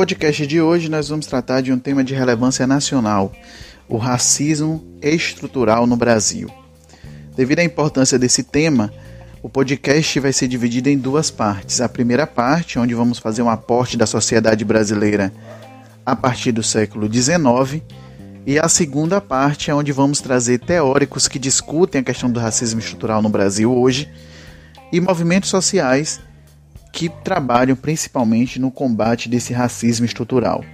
Podcast de hoje, nós vamos tratar de um tema de relevância nacional: o racismo estrutural no Brasil. Devido à importância desse tema, o podcast vai ser dividido em duas partes. A primeira parte, onde vamos fazer um aporte da sociedade brasileira a partir do século XIX, e a segunda parte, onde vamos trazer teóricos que discutem a questão do racismo estrutural no Brasil hoje e movimentos sociais que trabalham principalmente no combate desse racismo estrutural.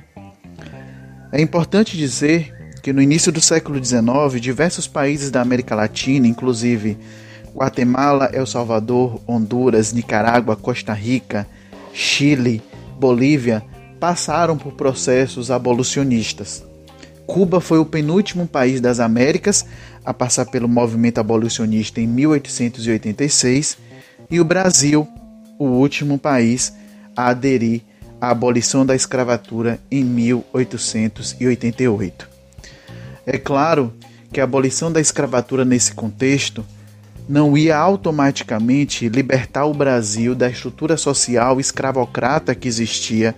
É importante dizer que no início do século XIX, diversos países da América Latina, inclusive Guatemala, El Salvador, Honduras, Nicarágua, Costa Rica, Chile, Bolívia, passaram por processos abolicionistas. Cuba foi o penúltimo país das Américas a passar pelo movimento abolicionista em 1886 e o Brasil o último país a aderir à abolição da escravatura em 1888. É claro que a abolição da escravatura nesse contexto não ia automaticamente libertar o Brasil da estrutura social escravocrata que existia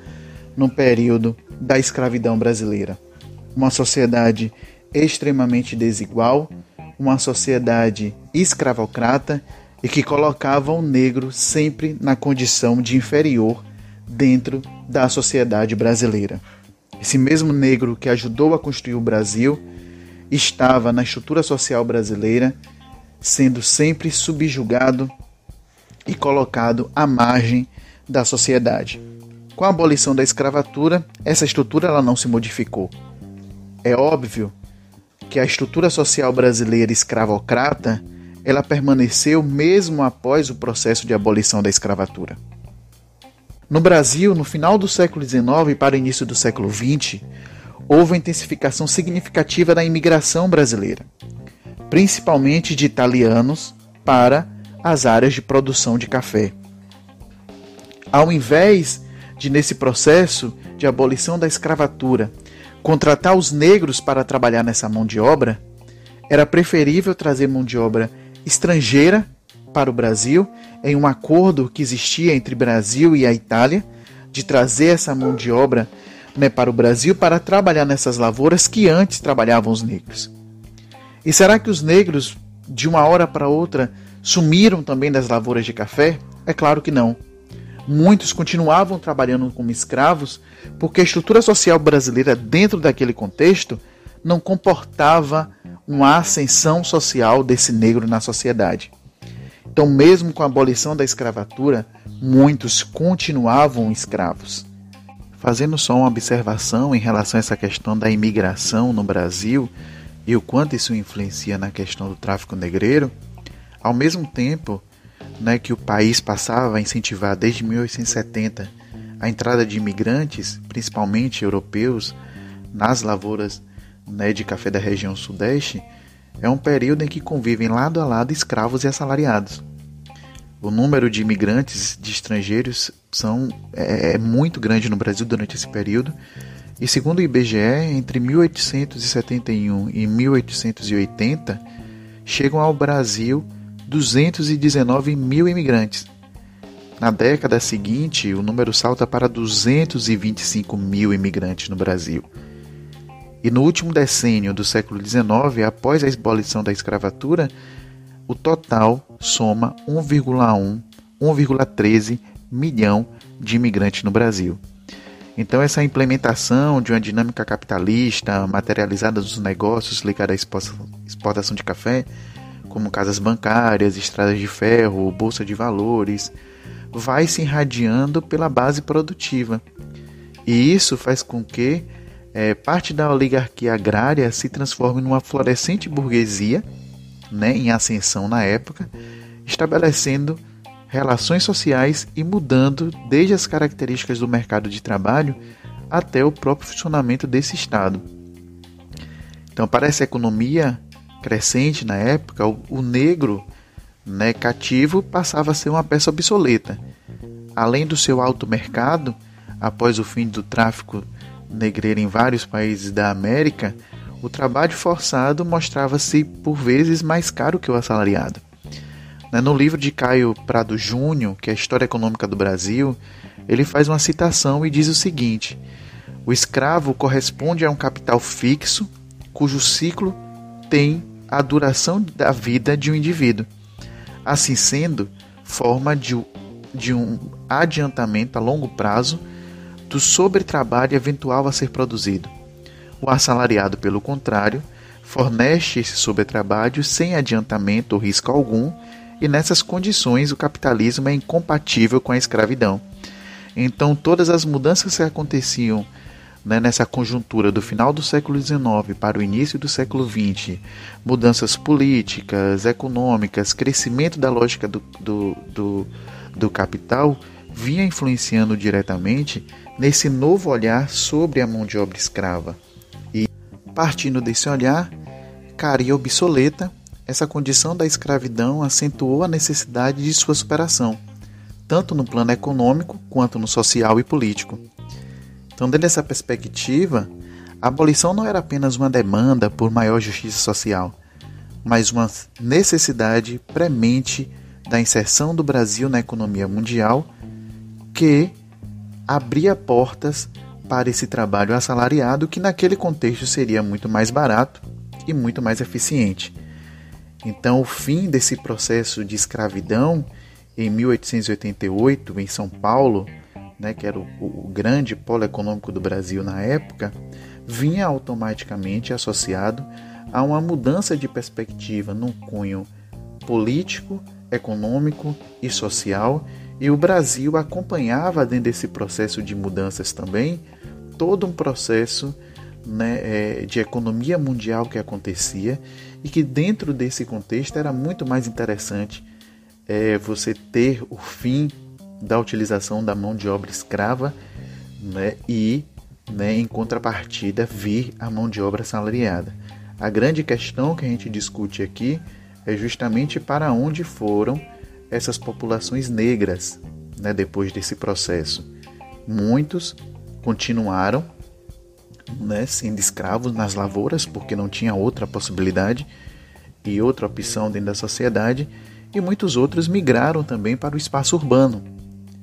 no período da escravidão brasileira. Uma sociedade extremamente desigual, uma sociedade escravocrata e que colocava o negro sempre na condição de inferior dentro da sociedade brasileira. Esse mesmo negro que ajudou a construir o Brasil estava na estrutura social brasileira, sendo sempre subjugado e colocado à margem da sociedade. Com a abolição da escravatura, essa estrutura ela não se modificou. É óbvio que a estrutura social brasileira escravocrata ela permaneceu mesmo após o processo de abolição da escravatura. No Brasil, no final do século XIX para o início do século XX, houve uma intensificação significativa da imigração brasileira, principalmente de italianos para as áreas de produção de café. Ao invés de, nesse processo de abolição da escravatura, contratar os negros para trabalhar nessa mão de obra, era preferível trazer mão de obra estrangeira para o Brasil, em um acordo que existia entre Brasil e a Itália, de trazer essa mão de obra né, para o Brasil para trabalhar nessas lavouras que antes trabalhavam os negros. E será que os negros, de uma hora para outra, sumiram também das lavouras de café? É claro que não. Muitos continuavam trabalhando como escravos porque a estrutura social brasileira, dentro daquele contexto, não comportava uma ascensão social desse negro na sociedade. Então, mesmo com a abolição da escravatura, muitos continuavam escravos. Fazendo só uma observação em relação a essa questão da imigração no Brasil e o quanto isso influencia na questão do tráfico negreiro, ao mesmo tempo né, que o país passava a incentivar desde 1870 a entrada de imigrantes, principalmente europeus, nas lavouras né, de café da região sudeste, é um período em que convivem lado a lado escravos e assalariados. O número de imigrantes de estrangeiros são, é, é muito grande no Brasil durante esse período, e segundo o IBGE, entre 1871 e 1880, chegam ao Brasil 219 mil imigrantes. Na década seguinte, o número salta para 225 mil imigrantes no Brasil. E no último decênio do século XIX, após a abolição da escravatura, o total soma 1,1, 1,13 milhão de imigrantes no Brasil. Então, essa implementação de uma dinâmica capitalista materializada dos negócios ligada à exportação de café, como casas bancárias, estradas de ferro, bolsa de valores, vai se irradiando pela base produtiva. E isso faz com que é, parte da oligarquia agrária se transforma numa florescente burguesia, né, em ascensão na época, estabelecendo relações sociais e mudando desde as características do mercado de trabalho até o próprio funcionamento desse Estado. Então, para essa economia crescente na época, o, o negro né, cativo passava a ser uma peça obsoleta. Além do seu alto mercado, após o fim do tráfico negreiro em vários países da América, o trabalho forçado mostrava-se por vezes mais caro que o assalariado. Né, no livro de Caio Prado Júnior, que é a História Econômica do Brasil, ele faz uma citação e diz o seguinte: O escravo corresponde a um capital fixo, cujo ciclo tem a duração da vida de um indivíduo. Assim sendo, forma de, de um adiantamento a longo prazo do sobretrabalho eventual a ser produzido. O assalariado, pelo contrário, fornece esse sobretrabalho sem adiantamento ou risco algum, e nessas condições o capitalismo é incompatível com a escravidão. Então, todas as mudanças que aconteciam né, nessa conjuntura do final do século XIX para o início do século XX, mudanças políticas, econômicas, crescimento da lógica do, do, do, do capital, vinha influenciando diretamente nesse novo olhar sobre a mão de obra escrava. E, partindo desse olhar, cara e obsoleta, essa condição da escravidão acentuou a necessidade de sua superação, tanto no plano econômico quanto no social e político. Então, dentro dessa perspectiva, a abolição não era apenas uma demanda por maior justiça social, mas uma necessidade premente da inserção do Brasil na economia mundial que abria portas para esse trabalho assalariado que naquele contexto seria muito mais barato e muito mais eficiente. Então, o fim desse processo de escravidão em 1888 em São Paulo, né, que era o, o grande polo econômico do Brasil na época, vinha automaticamente associado a uma mudança de perspectiva num cunho político, econômico e social e o Brasil acompanhava dentro desse processo de mudanças também todo um processo né, é, de economia mundial que acontecia e que dentro desse contexto era muito mais interessante é, você ter o fim da utilização da mão de obra escrava né, e né, em contrapartida vir a mão de obra salariada. A grande questão que a gente discute aqui é justamente para onde foram essas populações negras né, depois desse processo. Muitos continuaram né, sendo escravos nas lavouras porque não tinha outra possibilidade e outra opção dentro da sociedade, e muitos outros migraram também para o espaço urbano.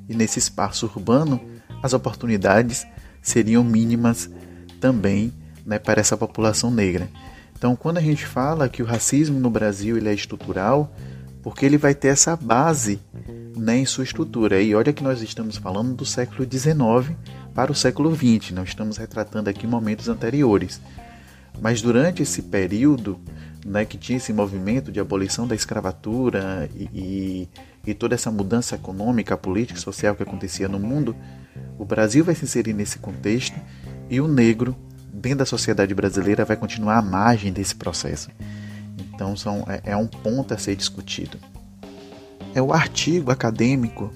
E nesse espaço urbano, as oportunidades seriam mínimas também né, para essa população negra. Então, quando a gente fala que o racismo no Brasil ele é estrutural, porque ele vai ter essa base né, em sua estrutura. E olha que nós estamos falando do século XIX para o século XX, não estamos retratando aqui momentos anteriores. Mas durante esse período né, que tinha esse movimento de abolição da escravatura e, e, e toda essa mudança econômica, política e social que acontecia no mundo, o Brasil vai se inserir nesse contexto e o negro, dentro da sociedade brasileira, vai continuar à margem desse processo. Então são, é, é um ponto a ser discutido. É o artigo acadêmico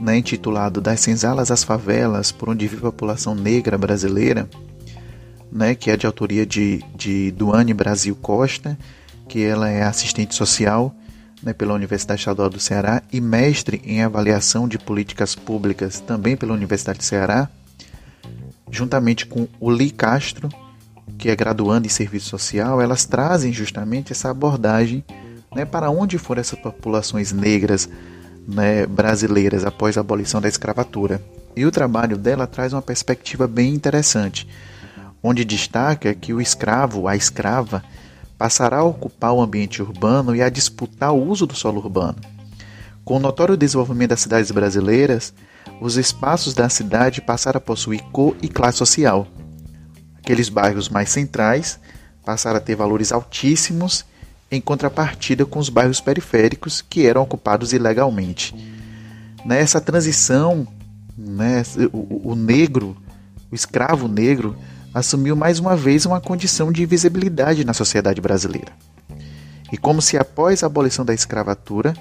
né, intitulado Das Senzalas às Favelas, por onde vive a população negra brasileira, né, que é de autoria de, de Duane Brasil Costa, que ela é assistente social né, pela Universidade Estadual do Ceará e mestre em avaliação de políticas públicas também pela Universidade do Ceará, juntamente com o Li Castro, que é graduando em serviço social, elas trazem justamente essa abordagem né, para onde foram essas populações negras né, brasileiras após a abolição da escravatura. E o trabalho dela traz uma perspectiva bem interessante, onde destaca que o escravo, a escrava, passará a ocupar o ambiente urbano e a disputar o uso do solo urbano. Com o notório desenvolvimento das cidades brasileiras, os espaços da cidade passaram a possuir cor e classe social, Aqueles bairros mais centrais passaram a ter valores altíssimos em contrapartida com os bairros periféricos que eram ocupados ilegalmente. Nessa transição, né, o, o negro, o escravo negro, assumiu mais uma vez uma condição de invisibilidade na sociedade brasileira. E como se após a abolição da escravatura,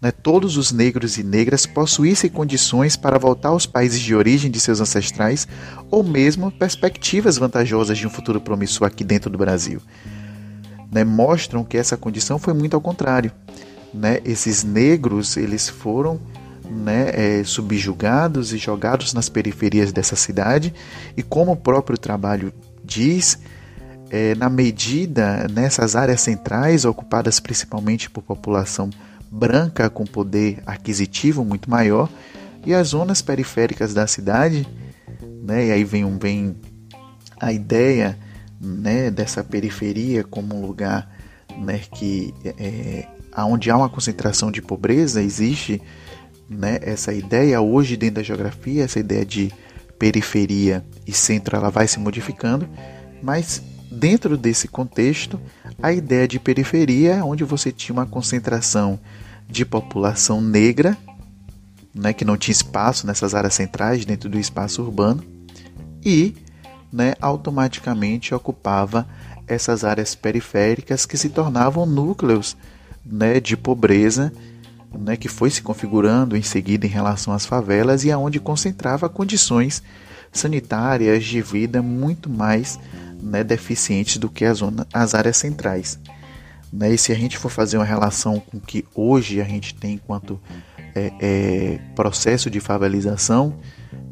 né, todos os negros e negras possuíssem condições para voltar aos países de origem de seus ancestrais ou mesmo perspectivas vantajosas de um futuro promissor aqui dentro do Brasil. Né, mostram que essa condição foi muito ao contrário. Né, esses negros eles foram né, é, subjugados e jogados nas periferias dessa cidade e como o próprio trabalho diz, é, na medida nessas áreas centrais ocupadas principalmente por população branca com poder aquisitivo muito maior e as zonas periféricas da cidade, né, e aí vem, um, vem a ideia né, dessa periferia como um lugar né, que é, onde há uma concentração de pobreza existe né, essa ideia hoje dentro da geografia essa ideia de periferia e centro ela vai se modificando mas dentro desse contexto a ideia de periferia onde você tinha uma concentração de população negra, né, que não tinha espaço nessas áreas centrais dentro do espaço urbano, e né, automaticamente ocupava essas áreas periféricas que se tornavam núcleos né, de pobreza né, que foi se configurando em seguida em relação às favelas e aonde concentrava condições sanitárias de vida muito mais né, deficientes do que as, zona, as áreas centrais. Né? E se a gente for fazer uma relação com o que hoje a gente tem enquanto é, é, processo de favelização,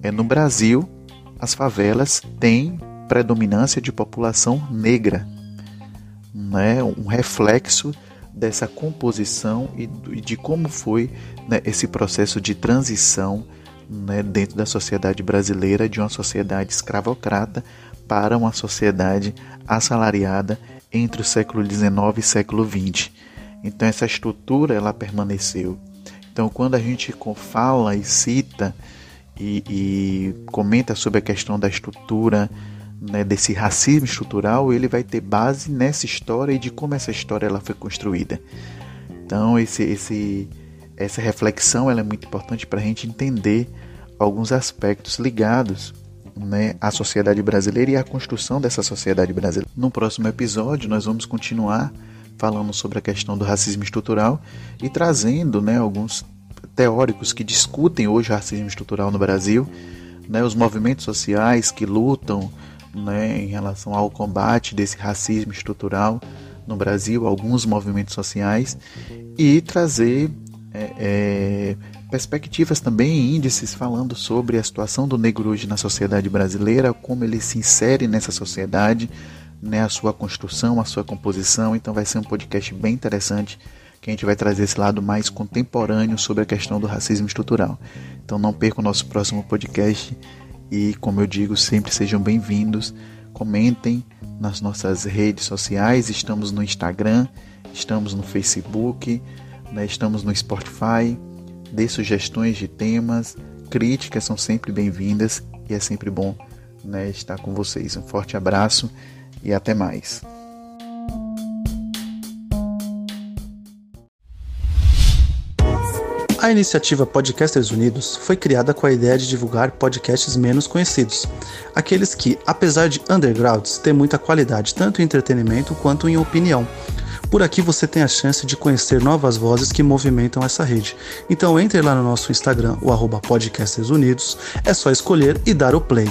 é, no Brasil as favelas têm predominância de população negra, né? um reflexo dessa composição e de como foi né, esse processo de transição né, dentro da sociedade brasileira de uma sociedade escravocrata para uma sociedade assalariada entre o século XIX e século XX. Então essa estrutura ela permaneceu. Então quando a gente fala e cita e, e comenta sobre a questão da estrutura né, desse racismo estrutural, ele vai ter base nessa história e de como essa história ela foi construída. Então esse, esse, essa reflexão ela é muito importante para a gente entender alguns aspectos ligados né, a sociedade brasileira e a construção dessa sociedade brasileira. No próximo episódio, nós vamos continuar falando sobre a questão do racismo estrutural e trazendo né, alguns teóricos que discutem hoje o racismo estrutural no Brasil, né, os movimentos sociais que lutam né, em relação ao combate desse racismo estrutural no Brasil, alguns movimentos sociais, e trazer é, é, perspectivas também índices falando sobre a situação do negro hoje na sociedade brasileira, como ele se insere nessa sociedade, né, a sua construção, a sua composição. Então vai ser um podcast bem interessante que a gente vai trazer esse lado mais contemporâneo sobre a questão do racismo estrutural. Então não perca o nosso próximo podcast e, como eu digo, sempre sejam bem-vindos. Comentem nas nossas redes sociais, estamos no Instagram, estamos no Facebook, né, estamos no Spotify dê sugestões de temas, críticas são sempre bem-vindas e é sempre bom né, estar com vocês. Um forte abraço e até mais. A iniciativa Podcasters Unidos foi criada com a ideia de divulgar podcasts menos conhecidos, aqueles que, apesar de undergrounds, têm muita qualidade tanto em entretenimento quanto em opinião por aqui você tem a chance de conhecer novas vozes que movimentam essa rede. Então entre lá no nosso Instagram, o arroba Podcasters Unidos, é só escolher e dar o play.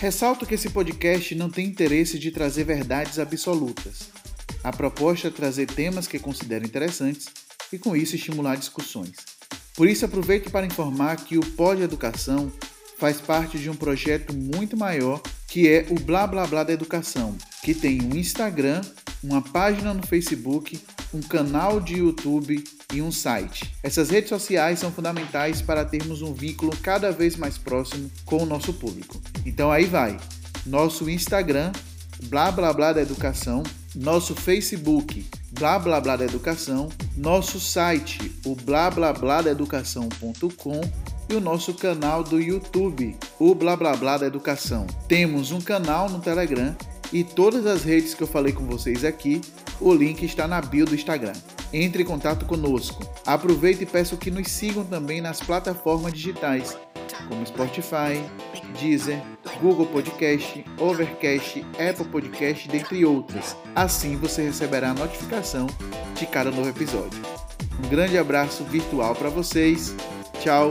Ressalto que esse podcast não tem interesse de trazer verdades absolutas. A proposta é trazer temas que considero interessantes e, com isso, estimular discussões. Por isso, aproveito para informar que o Pod Educação faz parte de um projeto muito maior que é o Blá Blá Blá da Educação, que tem um Instagram, uma página no Facebook, um canal de YouTube e um site. Essas redes sociais são fundamentais para termos um vínculo cada vez mais próximo com o nosso público. Então aí vai. Nosso Instagram, Blá Blá Blá da Educação, nosso Facebook, Blá Blá Blá da Educação, nosso site, o blá blá blá da educação.com e o nosso canal do YouTube, o Blá Blá Blá da Educação. Temos um canal no Telegram e todas as redes que eu falei com vocês aqui, o link está na bio do Instagram. Entre em contato conosco. Aproveite e peço que nos sigam também nas plataformas digitais, como Spotify, Deezer, Google Podcast, Overcast, Apple Podcast, dentre outras. Assim você receberá a notificação de cada novo episódio. Um grande abraço virtual para vocês. Tchau.